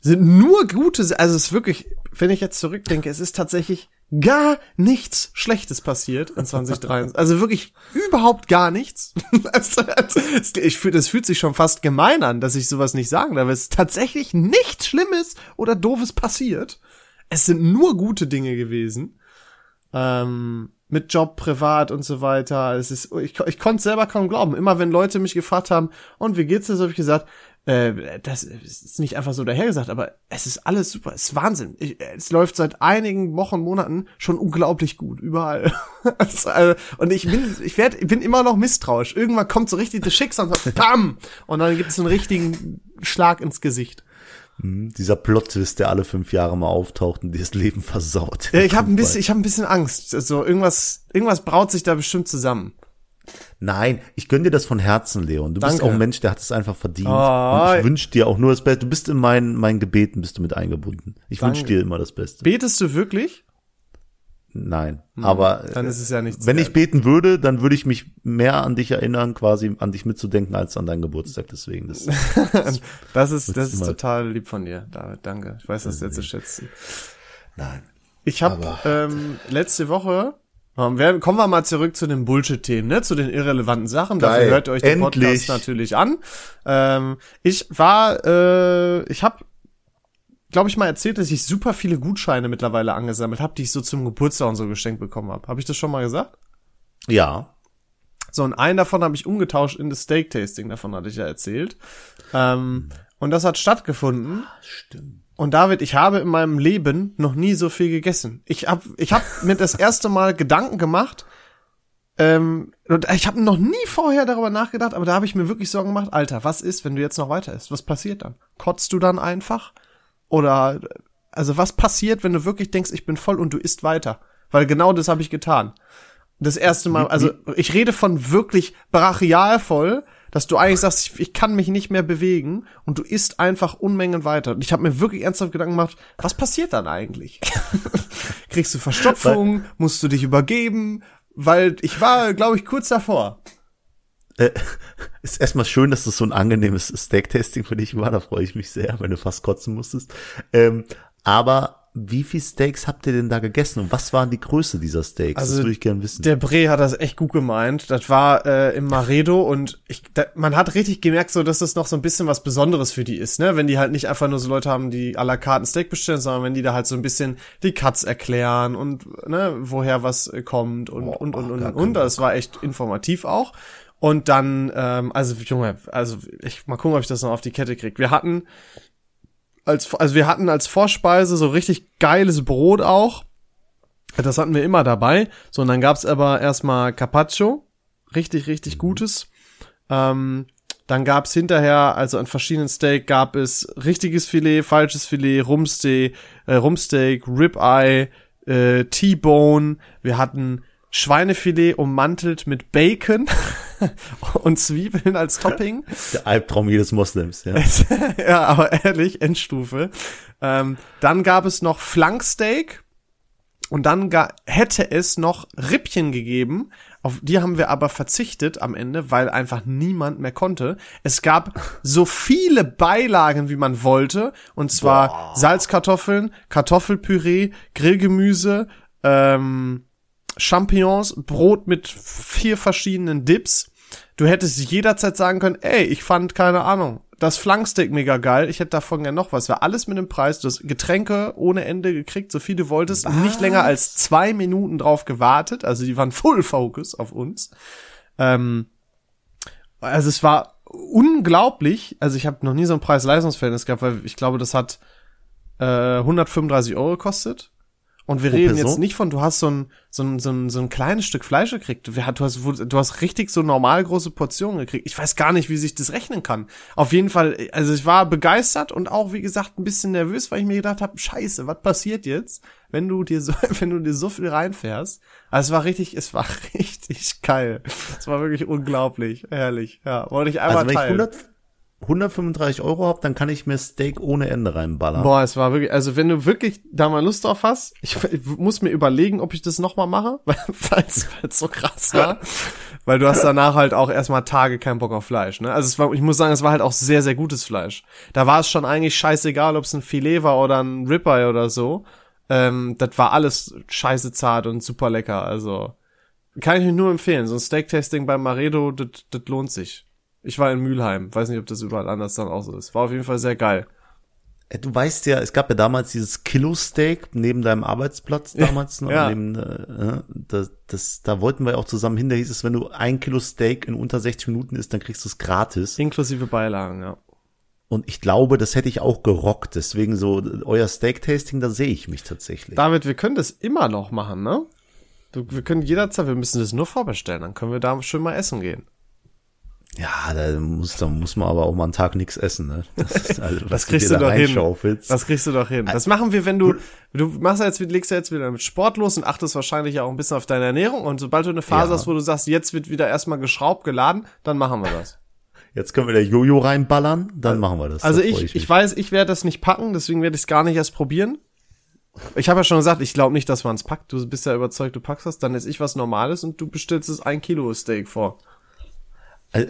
sind nur gute, also es ist wirklich, wenn ich jetzt zurückdenke, es ist tatsächlich gar nichts Schlechtes passiert in 2023. Also wirklich überhaupt gar nichts. ich fühle, das fühlt sich schon fast gemein an, dass ich sowas nicht sagen darf. Es ist tatsächlich nichts Schlimmes oder Doofes passiert. Es sind nur gute Dinge gewesen. Ähm, mit Job, privat und so weiter. Es ist, ich, ich konnte selber kaum glauben. Immer wenn Leute mich gefragt haben, und wie geht's dir, so habe ich gesagt, äh, das ist nicht einfach so dahergesagt, aber es ist alles super, es ist Wahnsinn. Ich, es läuft seit einigen Wochen, Monaten schon unglaublich gut, überall. also, und ich bin, ich werd, bin immer noch misstrauisch. Irgendwann kommt so richtig das Schicksal und sagt, bam! Und dann gibt es einen richtigen Schlag ins Gesicht. Mhm, dieser Plot-Twist, der alle fünf Jahre mal auftaucht und dir das Leben versaut. Ja, ich habe ein bisschen, ich habe ein bisschen Angst. Also irgendwas, irgendwas braut sich da bestimmt zusammen. Nein, ich gönn dir das von Herzen, Leon. Du Danke. bist auch ein Mensch, der hat es einfach verdient. Oh, und ich wünsche dir auch nur das Beste. Du bist in meinen, meinen Gebeten bist du mit eingebunden. Ich wünsche dir immer das Beste. Betest du wirklich? Nein, hm, aber dann ist es ja nichts wenn wert. ich beten würde, dann würde ich mich mehr an dich erinnern, quasi an dich mitzudenken, als an deinen Geburtstag. Deswegen das. das, das ist das ist total lieb von dir, David. Danke. Ich weiß das sehr zu schätzen. Nein. Ich habe ähm, letzte Woche wir, kommen wir mal zurück zu den Bullshit-Themen, ne? zu den irrelevanten Sachen. Geil. Dafür hört ihr euch den Endlich. Podcast natürlich an. Ähm, ich war, äh, ich habe, glaube ich mal erzählt, dass ich super viele Gutscheine mittlerweile angesammelt habe, die ich so zum Geburtstag und so geschenkt bekommen habe. Habe ich das schon mal gesagt? Ja. So, und einen davon habe ich umgetauscht in das Steak-Tasting, davon hatte ich ja erzählt. Ähm, und das hat stattgefunden. Ah, stimmt. Und David, ich habe in meinem Leben noch nie so viel gegessen. Ich hab, ich hab mir das erste Mal Gedanken gemacht. Ähm, und ich habe noch nie vorher darüber nachgedacht, aber da habe ich mir wirklich Sorgen gemacht. Alter, was ist, wenn du jetzt noch weiter isst? Was passiert dann? Kotzt du dann einfach? Oder also was passiert, wenn du wirklich denkst, ich bin voll und du isst weiter? Weil genau das habe ich getan. Das erste Mal, also ich rede von wirklich brachial voll, dass du eigentlich sagst, ich, ich kann mich nicht mehr bewegen und du isst einfach Unmengen weiter. Und ich habe mir wirklich ernsthaft Gedanken gemacht, was passiert dann eigentlich? Kriegst du Verstopfung? Musst du dich übergeben? Weil ich war, glaube ich, kurz davor. Äh, ist erstmal schön, dass das so ein angenehmes Steak-Tasting für dich war. Da freue ich mich sehr, wenn du fast kotzen musstest. Ähm, aber wie viel Steaks habt ihr denn da gegessen und was waren die Größe dieser Steaks? Also, das würde ich gerne wissen. Der Bre hat das echt gut gemeint. Das war äh, im Maredo und ich, da, man hat richtig gemerkt, so dass das noch so ein bisschen was Besonderes für die ist, ne? Wenn die halt nicht einfach nur so Leute haben, die à la carte ein Steak bestellen, sondern wenn die da halt so ein bisschen die Cuts erklären und ne, woher was äh, kommt und Boah, und und und und. und. Das war echt informativ auch. Und dann, ähm, also Junge, also ich mal gucken, ob ich das noch auf die Kette krieg. Wir hatten als, also wir hatten als Vorspeise so richtig geiles Brot auch. Das hatten wir immer dabei. So, und dann gab's aber erstmal Carpaccio. Richtig, richtig gutes. Ähm, dann gab's hinterher, also an verschiedenen Steak, gab es richtiges Filet, falsches Filet, Rumsteak, äh, Rumsteak, Ribeye, äh, T-Bone. Wir hatten Schweinefilet ummantelt mit Bacon und Zwiebeln als Topping. Der Albtraum jedes Moslems, ja. ja, aber ehrlich, Endstufe. Ähm, dann gab es noch Flanksteak und dann hätte es noch Rippchen gegeben. Auf die haben wir aber verzichtet am Ende, weil einfach niemand mehr konnte. Es gab so viele Beilagen, wie man wollte. Und zwar Boah. Salzkartoffeln, Kartoffelpüree, Grillgemüse, ähm, Champignons, Brot mit vier verschiedenen Dips. Du hättest jederzeit sagen können, ey, ich fand, keine Ahnung, das Flanksteak mega geil, ich hätte davon gerne noch was. War alles mit dem Preis, du hast Getränke ohne Ende gekriegt, so viel du wolltest, Was? nicht länger als zwei Minuten drauf gewartet, also die waren Full Focus auf uns. Ähm, also es war unglaublich, also ich habe noch nie so ein Preis-Leistungsverhältnis gehabt, weil ich glaube, das hat äh, 135 Euro gekostet. Und wir Pro reden Person? jetzt nicht von, du hast so ein, so ein, so ein, so ein kleines Stück Fleisch gekriegt. Du hast, du hast richtig so normal große Portionen gekriegt. Ich weiß gar nicht, wie sich das rechnen kann. Auf jeden Fall, also ich war begeistert und auch, wie gesagt, ein bisschen nervös, weil ich mir gedacht habe, scheiße, was passiert jetzt, wenn du dir so, wenn du dir so viel reinfährst? Also es war richtig, es war richtig geil. Es war wirklich unglaublich, herrlich. Ja, wollte ich einmal Also wenn ich teilen. 100, 135 Euro habe, dann kann ich mir Steak ohne Ende reinballern. Boah, es war wirklich, also wenn du wirklich da mal Lust drauf hast, ich, ich muss mir überlegen, ob ich das nochmal mache, weil es so krass war. weil du hast danach halt auch erstmal Tage keinen Bock auf Fleisch, ne? Also es war, ich muss sagen, es war halt auch sehr, sehr gutes Fleisch. Da war es schon eigentlich scheißegal, ob es ein Filet war oder ein Ribeye oder so. Ähm, das war alles scheiße zart und super lecker, also kann ich mir nur empfehlen. So ein Steak-Tasting beim Maredo, das das lohnt sich. Ich war in Mülheim, weiß nicht, ob das überall anders dann auch so ist. War auf jeden Fall sehr geil. Äh, Du weißt ja, es gab ja damals dieses Kilo-Steak neben deinem Arbeitsplatz damals noch. Ja. Neben, äh, das, das, da wollten wir auch zusammen hin. Da hieß es, wenn du ein Kilo Steak in unter 60 Minuten isst, dann kriegst du es gratis. Inklusive Beilagen, ja. Und ich glaube, das hätte ich auch gerockt. Deswegen so, äh, euer Steak-Tasting, da sehe ich mich tatsächlich. David, wir können das immer noch machen, ne? Wir können jederzeit, wir müssen das nur vorbestellen, dann können wir da schön mal essen gehen. Ja, da muss, da muss man aber auch mal einen Tag nichts essen, ne? Das, ist, also, was kriegst dir du da doch hin. Das kriegst du doch hin. Das machen wir, wenn du, du machst ja jetzt, legst ja jetzt wieder mit Sport los und achtest wahrscheinlich auch ein bisschen auf deine Ernährung und sobald du eine Phase Ja. hast, wo du sagst, jetzt wird wieder erstmal geschraubt, geladen, dann machen wir das. Jetzt können wir der Jojo reinballern, dann machen wir das. Also Da freu ich, mich. ich weiß, ich werde das nicht packen, deswegen werde ich es gar nicht erst probieren. Ich habe ja schon gesagt, ich glaube nicht, dass man es packt. Du bist ja überzeugt, du packst das, dann esse ich was Normales und du bestellst es ein Kilo Steak vor.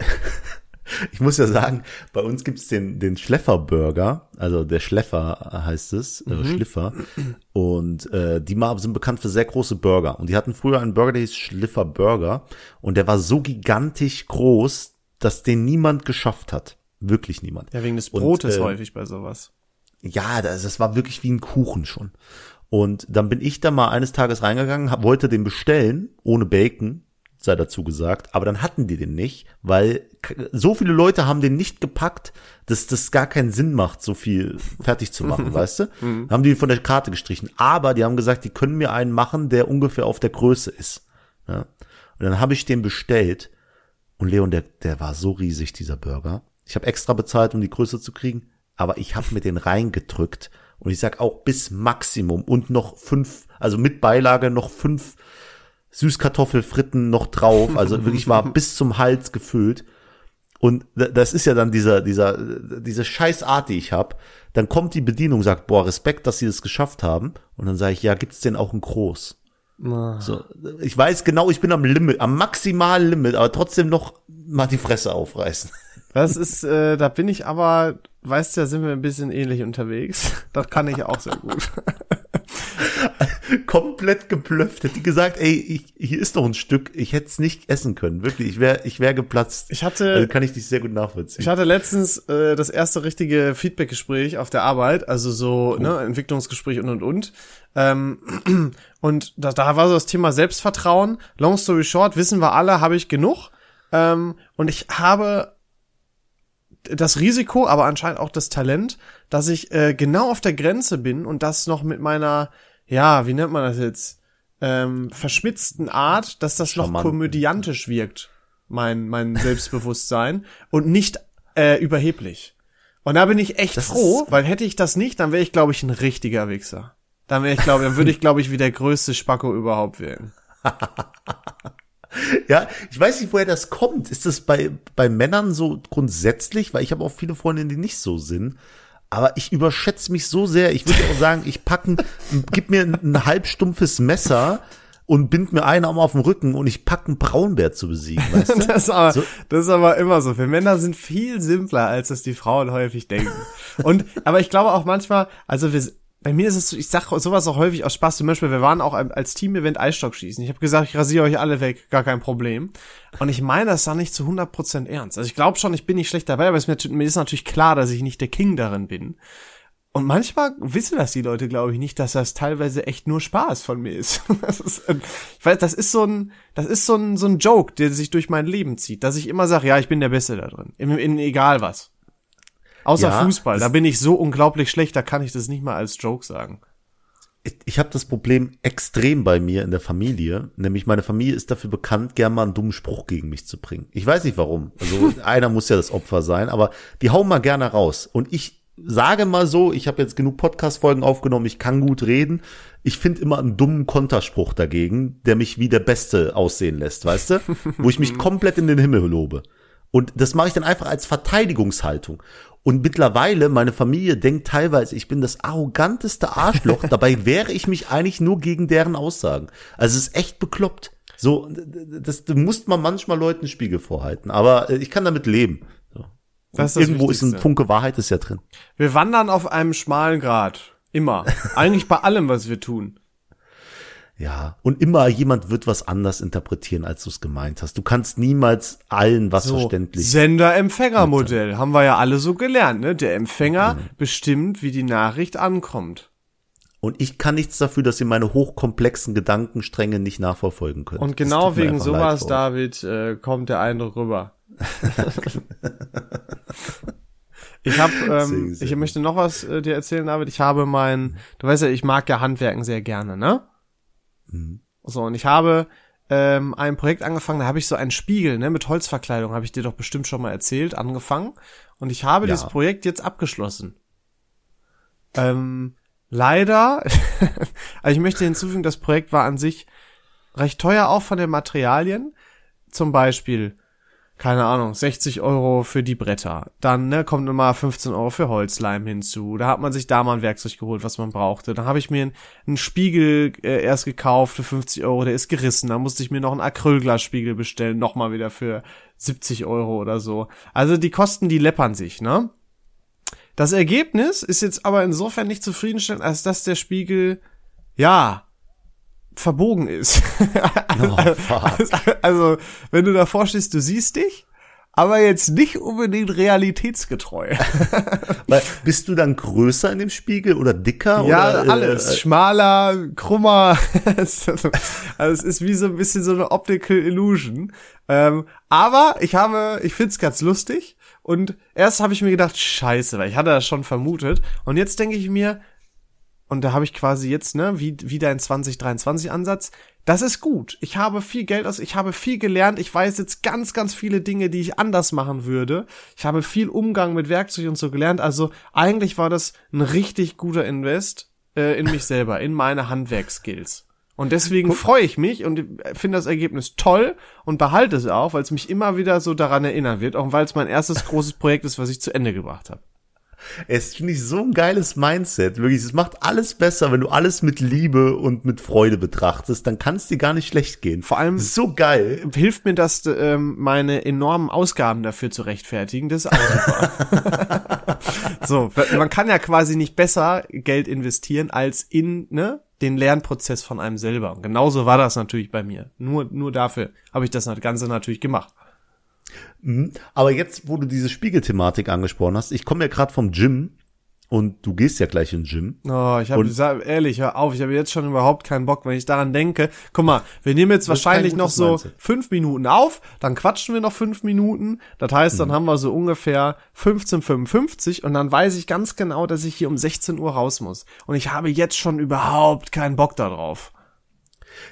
Ich muss ja sagen, bei uns gibt's den, den Schleffer-Burger, also der Schleffer heißt es, Mhm. äh, Schliffer. Und äh, die sind bekannt für sehr große Burger. Und die hatten früher einen Burger, der hieß Schliffer Burger. Und der war so gigantisch groß, dass den niemand geschafft hat. Wirklich niemand. Ja, wegen des Und, Brotes äh, häufig bei sowas. Ja, das, das war wirklich wie ein Kuchen schon. Und dann bin ich da mal eines Tages reingegangen, hab, wollte den bestellen, ohne Bacon. Sei dazu gesagt, aber dann hatten die den nicht, weil so viele Leute haben den nicht gepackt, dass das gar keinen Sinn macht, so viel fertig zu machen, weißt du? Mhm. Haben die von der Karte gestrichen. Aber die haben gesagt, die können mir einen machen, der ungefähr auf der Größe ist. Ja? Und dann habe ich den bestellt und Leon, der, der war so riesig, dieser Burger. Ich habe extra bezahlt, um die Größe zu kriegen, aber ich habe mir den reingedrückt und ich sag auch bis Maximum und noch fünf, also mit Beilage noch fünf Süßkartoffelfritten noch drauf. Also wirklich war bis zum Hals gefüllt. Und das ist ja dann dieser, dieser, diese Scheißart, die ich habe. Dann kommt die Bedienung, sagt, boah, Respekt, dass sie das geschafft haben. Und dann sage ich, ja, gibt's denn auch ein Groß? Ah. So, ich weiß genau, ich bin am Limit, am maximalen Limit, aber trotzdem noch mal die Fresse aufreißen. Das ist, äh, da bin ich aber, weißt du, da sind wir ein bisschen ähnlich unterwegs. Das kann ich auch sehr gut. Komplett geblufft. Hätte die gesagt, ey, ich, hier ist noch ein Stück, ich hätte es nicht essen können. Wirklich, ich wäre ich wär geplatzt. Ich hatte, also kann ich dich sehr gut nachvollziehen. ich hatte letztens äh, das erste richtige Feedbackgespräch auf der Arbeit, also so ne, Entwicklungsgespräch und und und. Ähm, und da, da war so das Thema Selbstvertrauen. Long story short, wissen wir alle, habe ich genug. Ähm, und ich habe das Risiko, aber anscheinend auch das Talent, dass ich äh, genau auf der Grenze bin und das noch mit meiner, ja, wie nennt man das jetzt, ähm, verschmitzten Art, dass das noch Charmant. komödiantisch wirkt, mein, mein Selbstbewusstsein und nicht äh, überheblich. Und da bin ich echt Das froh, weil hätte ich das nicht, dann wäre ich, glaube ich, ein richtiger Wichser. Dann wäre ich, glaube, dann würde ich, glaube ich, wie der größte Spacko überhaupt wirken. Ja, ich weiß nicht, woher das kommt. Ist das bei, bei Männern so grundsätzlich? Weil ich habe auch viele Freundinnen, die nicht so sind. Aber ich überschätze mich so sehr. Ich würde auch sagen, ich packen, gib mir ein, ein halbstumpfes Messer und bind mir einen Arm auf den Rücken und ich pack einen Braunbär zu besiegen, weißt du? Das ist, aber, So- das ist aber immer so. Wir Männer sind viel simpler, als das die Frauen häufig denken. Und, aber ich glaube auch manchmal, also wir, bei mir ist es so, ich sag sowas auch häufig aus Spaß. Zum Beispiel, wir waren auch als Team-Event Eisstock schießen. Ich habe gesagt, ich rasiere euch alle weg, gar kein Problem. Und ich meine das dann nicht zu 100% ernst. Also ich glaube schon, ich bin nicht schlecht dabei, aber es mir, mir ist natürlich klar, dass ich nicht der King darin bin. Und manchmal wissen das die Leute, glaube ich, nicht, dass das teilweise echt nur Spaß von mir ist. Das ist ich weiß, das ist so ein, das ist so ein, so ein Joke, der sich durch mein Leben zieht, dass ich immer sage, ja, ich bin der Beste da drin. In, in egal was. Außer Ja, Fußball, da bin ich so unglaublich schlecht, da kann ich das nicht mal als Joke sagen. ich, ich habe das Problem extrem bei mir in der Familie. Nämlich meine Familie ist dafür bekannt, gern mal einen dummen Spruch gegen mich zu bringen. Ich weiß nicht warum. Also einer muss ja das Opfer sein, aber die hauen mal gerne raus. Und ich sage mal so, ich habe jetzt genug Podcast-Folgen aufgenommen, ich kann gut reden. Ich finde immer einen dummen Konterspruch dagegen, der mich wie der Beste aussehen lässt, weißt du? Wo ich mich komplett in den Himmel lobe. Und das mache ich dann einfach als Verteidigungshaltung. Und mittlerweile, meine Familie denkt teilweise, ich bin das arroganteste Arschloch. Dabei wehre ich mich eigentlich nur gegen deren Aussagen. Also es ist echt bekloppt. So, das, das muss man manchmal Leuten Spiegel vorhalten. Aber äh, ich kann damit leben. So. Ist Irgendwo ist ein Wichtigste. Funke Wahrheit ist ja drin. Wir wandern auf einem schmalen Grat. Immer. Eigentlich bei allem, was wir tun. Ja. Und immer jemand wird was anders interpretieren, als du es gemeint hast. Du kannst niemals allen was So, verständlich. Sender-Empfänger-Modell. Haben wir ja alle so gelernt, ne? Der Empfänger bestimmt, wie die Nachricht ankommt. Und ich kann nichts dafür, dass ihr meine hochkomplexen Gedankenstränge nicht nachverfolgen könnt. Und genau wegen sowas. David, äh, kommt der Eindruck rüber. ich habe, ähm, ich möchte noch was äh, dir erzählen, David. Ich habe mein, du weißt ja, ich mag ja Handwerken sehr gerne, ne? Mhm. So, und ich habe ähm, ein Projekt angefangen, da habe ich so einen Spiegel, ne, mit Holzverkleidung, habe ich dir doch bestimmt schon mal erzählt, angefangen. Und ich habe Ja. dieses Projekt jetzt abgeschlossen. Ähm, leider, also ich möchte hinzufügen, das Projekt war an sich recht teuer auch von den Materialien. Zum Beispiel, keine Ahnung, 60 Euro für die Bretter. Dann ne, kommt immer 15 Euro für Holzleim hinzu. Da hat man sich da mal ein Werkzeug geholt, was man brauchte. Dann habe ich mir einen, einen Spiegel äh, erst gekauft für 50 Euro, der ist gerissen. Dann musste ich mir noch einen Acrylglasspiegel bestellen, nochmal wieder für 70 Euro oder so. Also die Kosten, die läppern sich, ne? Das Ergebnis ist jetzt aber insofern nicht zufriedenstellend, als dass der Spiegel, ja, verbogen ist. Oh, fuck. also, wenn du davor stehst, du siehst dich, aber jetzt nicht unbedingt realitätsgetreu. Weil, bist du dann größer in dem Spiegel oder dicker? Ja, oder, alles. Äh, Schmaler, krummer. also es ist wie so ein bisschen so eine Optical Illusion. Ähm, aber ich habe, ich find's ganz lustig. Und erst habe ich mir gedacht, scheiße, weil ich hatte das schon vermutet. Und jetzt denke ich mir, und da habe ich quasi jetzt, ne, wie, wie dein 2023 Ansatz, das ist gut. Ich habe viel Geld aus, ich habe viel gelernt. Ich weiß jetzt ganz, ganz viele Dinge, die ich anders machen würde. Ich habe viel Umgang mit Werkzeug und so gelernt. Also eigentlich war das ein richtig guter Invest äh, in mich selber, in meine Handwerkskills. Und deswegen freue ich mich und finde das Ergebnis toll und behalte es auch, weil es mich immer wieder so daran erinnern wird, auch weil es mein erstes großes Projekt ist, was ich zu Ende gebracht habe. Es finde ich so ein geiles Mindset. Wirklich, es macht alles besser, wenn du alles mit Liebe und mit Freude betrachtest. Dann kann es dir gar nicht schlecht gehen. Vor allem so geil. hilft mir das, ähm, meine enormen Ausgaben dafür zu rechtfertigen. Das ist auch super. so, man kann ja quasi nicht besser Geld investieren als in ne, den Lernprozess von einem selber. Und genauso war das natürlich bei mir. Nur, nur dafür habe ich das Ganze natürlich gemacht. Mhm. Aber jetzt, wo du diese Spiegelthematik angesprochen hast, ich komme ja gerade vom Gym und du gehst ja gleich ins Gym. Oh, ich habe ehrlich, hör auf, ich habe jetzt schon überhaupt keinen Bock, wenn ich daran denke. Guck mal, wir nehmen jetzt wahrscheinlich noch so Mindset. fünf Minuten auf, dann quatschen wir noch fünf Minuten. Das heißt, dann mhm. haben wir so ungefähr 15:55 und dann weiß ich ganz genau, dass ich hier um 16 Uhr raus muss. Und ich habe jetzt schon überhaupt keinen Bock darauf.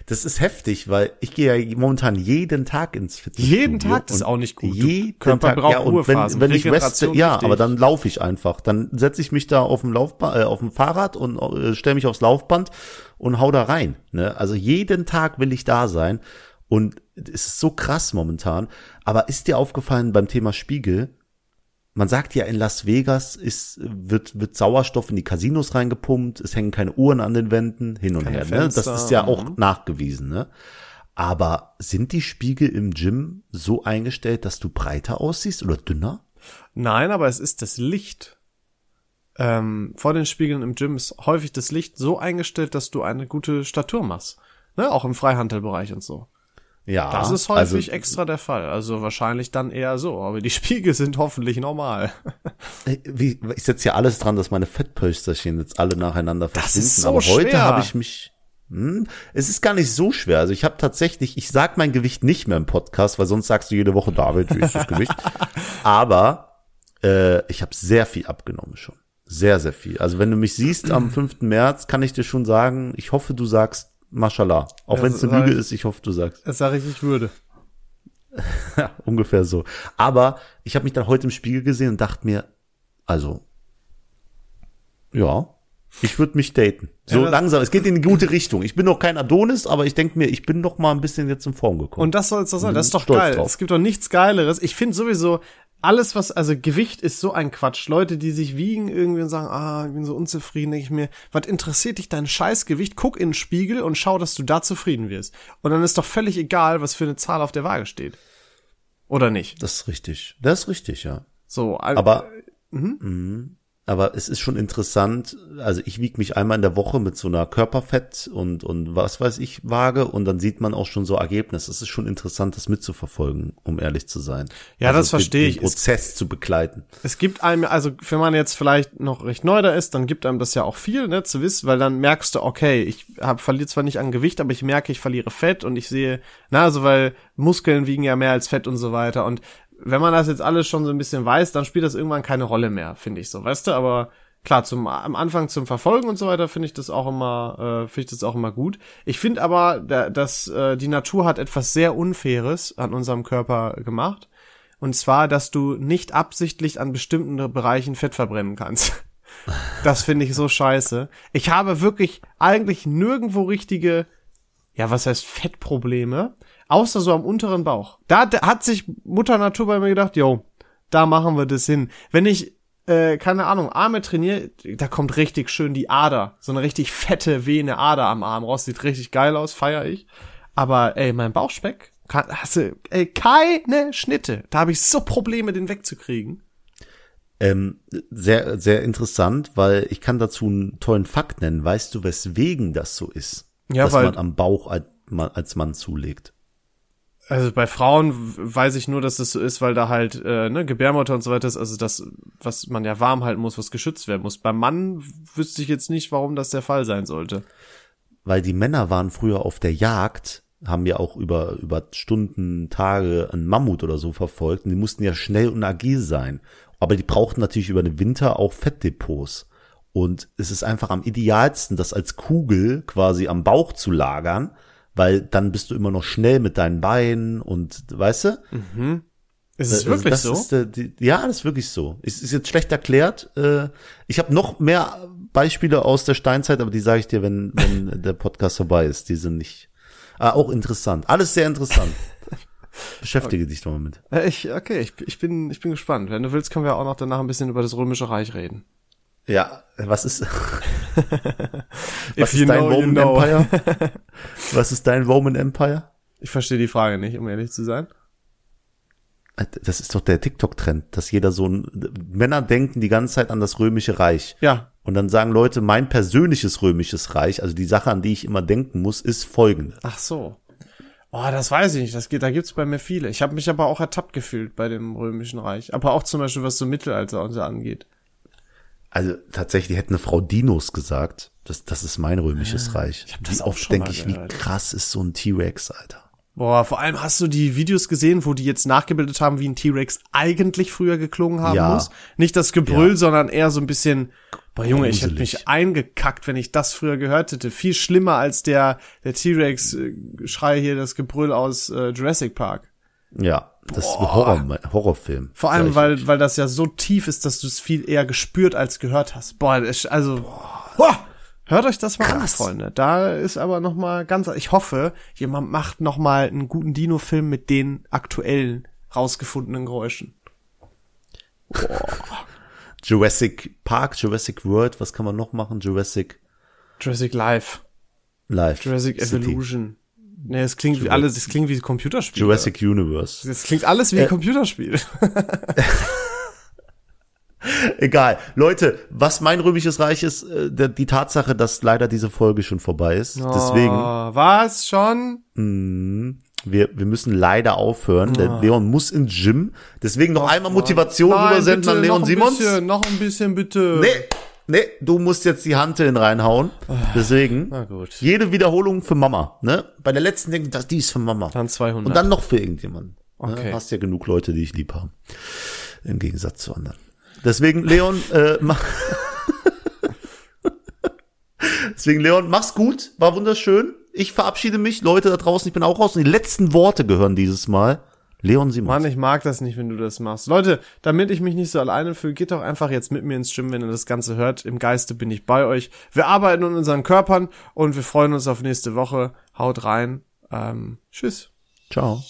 Das ist heftig, weil ich gehe ja momentan jeden Tag ins Fitnessstudio. Jeden Tag, das ist auch nicht gut. Jeden Körper Tag, braucht ja, und wenn, wenn ich Weste, ja, aber dann laufe ich einfach. Dann setze ich mich da auf dem Laufband, äh, auf dem Fahrrad und äh, stelle mich aufs Laufband und hau da rein. Ne? Also jeden Tag will ich da sein. Und es ist so krass momentan. Aber ist dir aufgefallen beim Thema Spiegel, man sagt ja, in Las Vegas ist, wird, wird Sauerstoff in die Casinos reingepumpt, es hängen keine Uhren an den Wänden, hin und keine her. Ne? Das ist ja auch mhm. nachgewiesen. Ne? Aber sind die Spiegel im Gym so eingestellt, dass du breiter aussiehst oder dünner? Nein, aber es ist das Licht. Ähm, vor den Spiegeln im Gym ist häufig das Licht so eingestellt, dass du eine gute Statur machst. Ne? Auch im Freihandelbereich und so. Ja. Das ist häufig also, extra der Fall. Also wahrscheinlich dann eher so. Aber die Spiegel sind hoffentlich normal. Wie, ich setze ja alles dran, dass meine Fettpölsterchen jetzt alle nacheinander verschwinden. Das ist so Aber heute habe ich mich. Hm, es ist gar nicht so schwer. Also ich habe tatsächlich, ich sag mein Gewicht nicht mehr im Podcast, weil sonst sagst du jede Woche, David, wie ist das Gewicht? Aber äh, ich habe sehr viel abgenommen schon. Sehr, sehr viel. Also wenn du mich siehst am 5. März, kann ich dir schon sagen, ich hoffe, du sagst Mashallah. Auch ja, wenn es eine Lüge ist, ich hoffe, du sagst. Das sage ich, ich würde. ja, ungefähr so. Aber ich habe mich dann heute im Spiegel gesehen und dachte mir, also, ja, ich würde mich daten. So ja, langsam. Es geht in die gute Richtung. Ich bin noch kein Adonis, aber ich denke mir, ich bin noch mal ein bisschen jetzt in Form gekommen. Und das soll es doch sein. Das ist doch geil. Drauf. Es gibt doch nichts Geileres. Ich finde sowieso, alles, was, also Gewicht ist so ein Quatsch. Leute, die sich wiegen irgendwie und sagen, ah, ich bin so unzufrieden, denke ich mir, was interessiert dich dein Scheißgewicht? Guck in den Spiegel und schau, dass du da zufrieden wirst. Und dann ist doch völlig egal, was für eine Zahl auf der Waage steht. Oder nicht? Das ist richtig. Das ist richtig, ja. So, aber, äh, mh, aber es ist schon interessant, also ich wiege mich einmal in der Woche mit so einer Körperfett und, und was weiß ich Waage und dann sieht man auch schon so Ergebnisse. Es ist schon interessant, das mitzuverfolgen, um ehrlich zu sein. Ja, also das verstehe ich. Den Prozess es, zu begleiten. Es gibt einem, also wenn man jetzt vielleicht noch recht neu da ist, dann gibt einem das ja auch viel, ne, zu wissen, weil dann merkst du, okay, ich hab, verliere zwar nicht an Gewicht, aber ich merke, ich verliere Fett und ich sehe, na, also weil Muskeln wiegen ja mehr als Fett und so weiter und wenn man das jetzt alles schon so ein bisschen weiß, dann spielt das irgendwann keine Rolle mehr, finde ich so, weißt du, aber klar, zum, am Anfang zum Verfolgen und so weiter finde ich das auch immer, äh, finde ich das auch immer gut. Ich finde aber, da, dass äh, die Natur hat etwas sehr Unfaires an unserem Körper gemacht. Und zwar, dass du nicht absichtlich an bestimmten Bereichen Fett verbrennen kannst. Das finde ich so scheiße. Ich habe wirklich eigentlich nirgendwo richtige, ja, was heißt Fettprobleme, außer so am unteren Bauch. Da hat sich Mutter Natur bei mir gedacht, yo, da machen wir das hin. Wenn ich äh, keine Ahnung, Arme trainiere, da kommt richtig schön die Ader, so eine richtig fette vene Ader am Arm raus, sieht richtig geil aus, feier ich. Aber ey, mein Bauchspeck, kann, hast du ey, keine Schnitte. Da habe ich so Probleme, den wegzukriegen. Ähm, sehr, sehr interessant, weil ich kann dazu einen tollen Fakt nennen. Weißt du, weswegen das so ist? Ja, dass weil, man am Bauch als, als Mann zulegt. Also bei Frauen weiß ich nur, dass das so ist, weil da halt äh, ne, Gebärmutter und so weiter ist, also das, was man ja warm halten muss, was geschützt werden muss. Beim Mann wüsste ich jetzt nicht, warum das der Fall sein sollte. Weil die Männer waren früher auf der Jagd, haben ja auch über, über Stunden, Tage einen Mammut oder so verfolgt und die mussten ja schnell und agil sein. Aber die brauchten natürlich über den Winter auch Fettdepots. Und es ist einfach am idealsten, das als Kugel quasi am Bauch zu lagern, weil dann bist du immer noch schnell mit deinen Beinen und weißt du? Mhm. Ist es Äh, wirklich das so? Ist, äh, die, ja, das ist wirklich so. Ist, ist jetzt schlecht erklärt. Äh, ich habe noch mehr Beispiele aus der Steinzeit, aber die sage ich dir, wenn, wenn der Podcast vorbei ist. Die sind nicht. Ah, auch interessant. Alles sehr interessant. Beschäftige dich doch mal mit. Äh, Ich, okay, ich, ich, bin, ich bin gespannt. Wenn du willst, können wir auch noch danach ein bisschen über das Römische Reich reden. Ja, was ist, was you ist dein know, you Roman know. Empire? Was ist dein Roman Empire? Ich verstehe die Frage nicht, um ehrlich zu sein. Das ist doch der TikTok-Trend, dass jeder so ein, Männer denken die ganze Zeit an das Römische Reich. Ja, Und dann sagen Leute, mein persönliches Römisches Reich, also die Sache, an die ich immer denken muss, ist folgende. ach so. Oh, das weiß ich nicht. Das geht, da gibt's bei mir viele. Ich habe mich aber auch ertappt gefühlt bei dem Römischen Reich. Aber auch zum Beispiel, was so Mittelalter und so angeht. Also tatsächlich hätte eine Frau Dinos gesagt, das, das ist mein römisches Reich. ich hab das Wie auch oft schon denke ich, wie krass ist so ein T-Rex, Alter. Boah, vor allem hast du die Videos gesehen, wo die jetzt nachgebildet haben, wie ein T-Rex eigentlich früher geklungen haben Ja. muss. Nicht das Gebrüll, Ja. sondern eher so ein bisschen, boah Junge, ich hätte Gruselig. mich eingekackt, wenn ich das früher gehört hätte. Viel schlimmer als der, der T-Rex-Schrei hier, das Gebrüll aus äh, Jurassic Park. Ja, das ist ein Horror, Horrorfilm. Vor allem, weil, weil das ja so tief ist, dass du es viel eher gespürt als gehört hast. Boah, das ist, also, boah, hört euch das mal an, Krass. Freunde. Da ist aber noch mal ganz, ich hoffe, jemand macht noch mal einen guten Dino-Film mit den aktuellen rausgefundenen Geräuschen. Jurassic Park, Jurassic World, was kann man noch machen? Jurassic Jurassic Life, Life. Jurassic City, Evolution. Nee, es klingt wie alles, das klingt wie ein Computerspiel. Jurassic Universe. Das klingt alles wie ein Computerspiel. Egal. Leute, was mein römisches Reich ist, äh, die Tatsache, dass leider diese Folge schon vorbei ist. Deswegen, Oh, was schon? mh, wir, wir müssen leider aufhören. Der Leon muss ins Gym. Deswegen noch einmal Motivation Nein, rübersenden an Leon noch ein Simons. Bisschen, noch ein bisschen, bitte. Nee, nee, du musst jetzt die Hanteln reinhauen. Deswegen, Na gut. jede Wiederholung für Mama. Ne? Bei der letzten denken, das die ist für Mama. Dann 200. Und dann noch für irgendjemanden. Okay. Ne? Hast ja genug Leute, die ich lieb habe. Im Gegensatz zu anderen. Deswegen, Leon, äh, mach Deswegen, Leon, mach's gut. War wunderschön. Ich verabschiede mich. Leute da draußen, ich bin auch raus. Und die letzten Worte gehören dieses Mal. Leon Simons. Mann, ich mag das nicht, wenn du das machst. Leute, damit ich mich nicht so alleine fühle, geht doch einfach jetzt mit mir ins Gym, wenn ihr das Ganze hört. Im Geiste bin ich bei euch. Wir arbeiten in unseren Körpern und wir freuen uns auf nächste Woche. Haut rein. Ähm, tschüss. Ciao.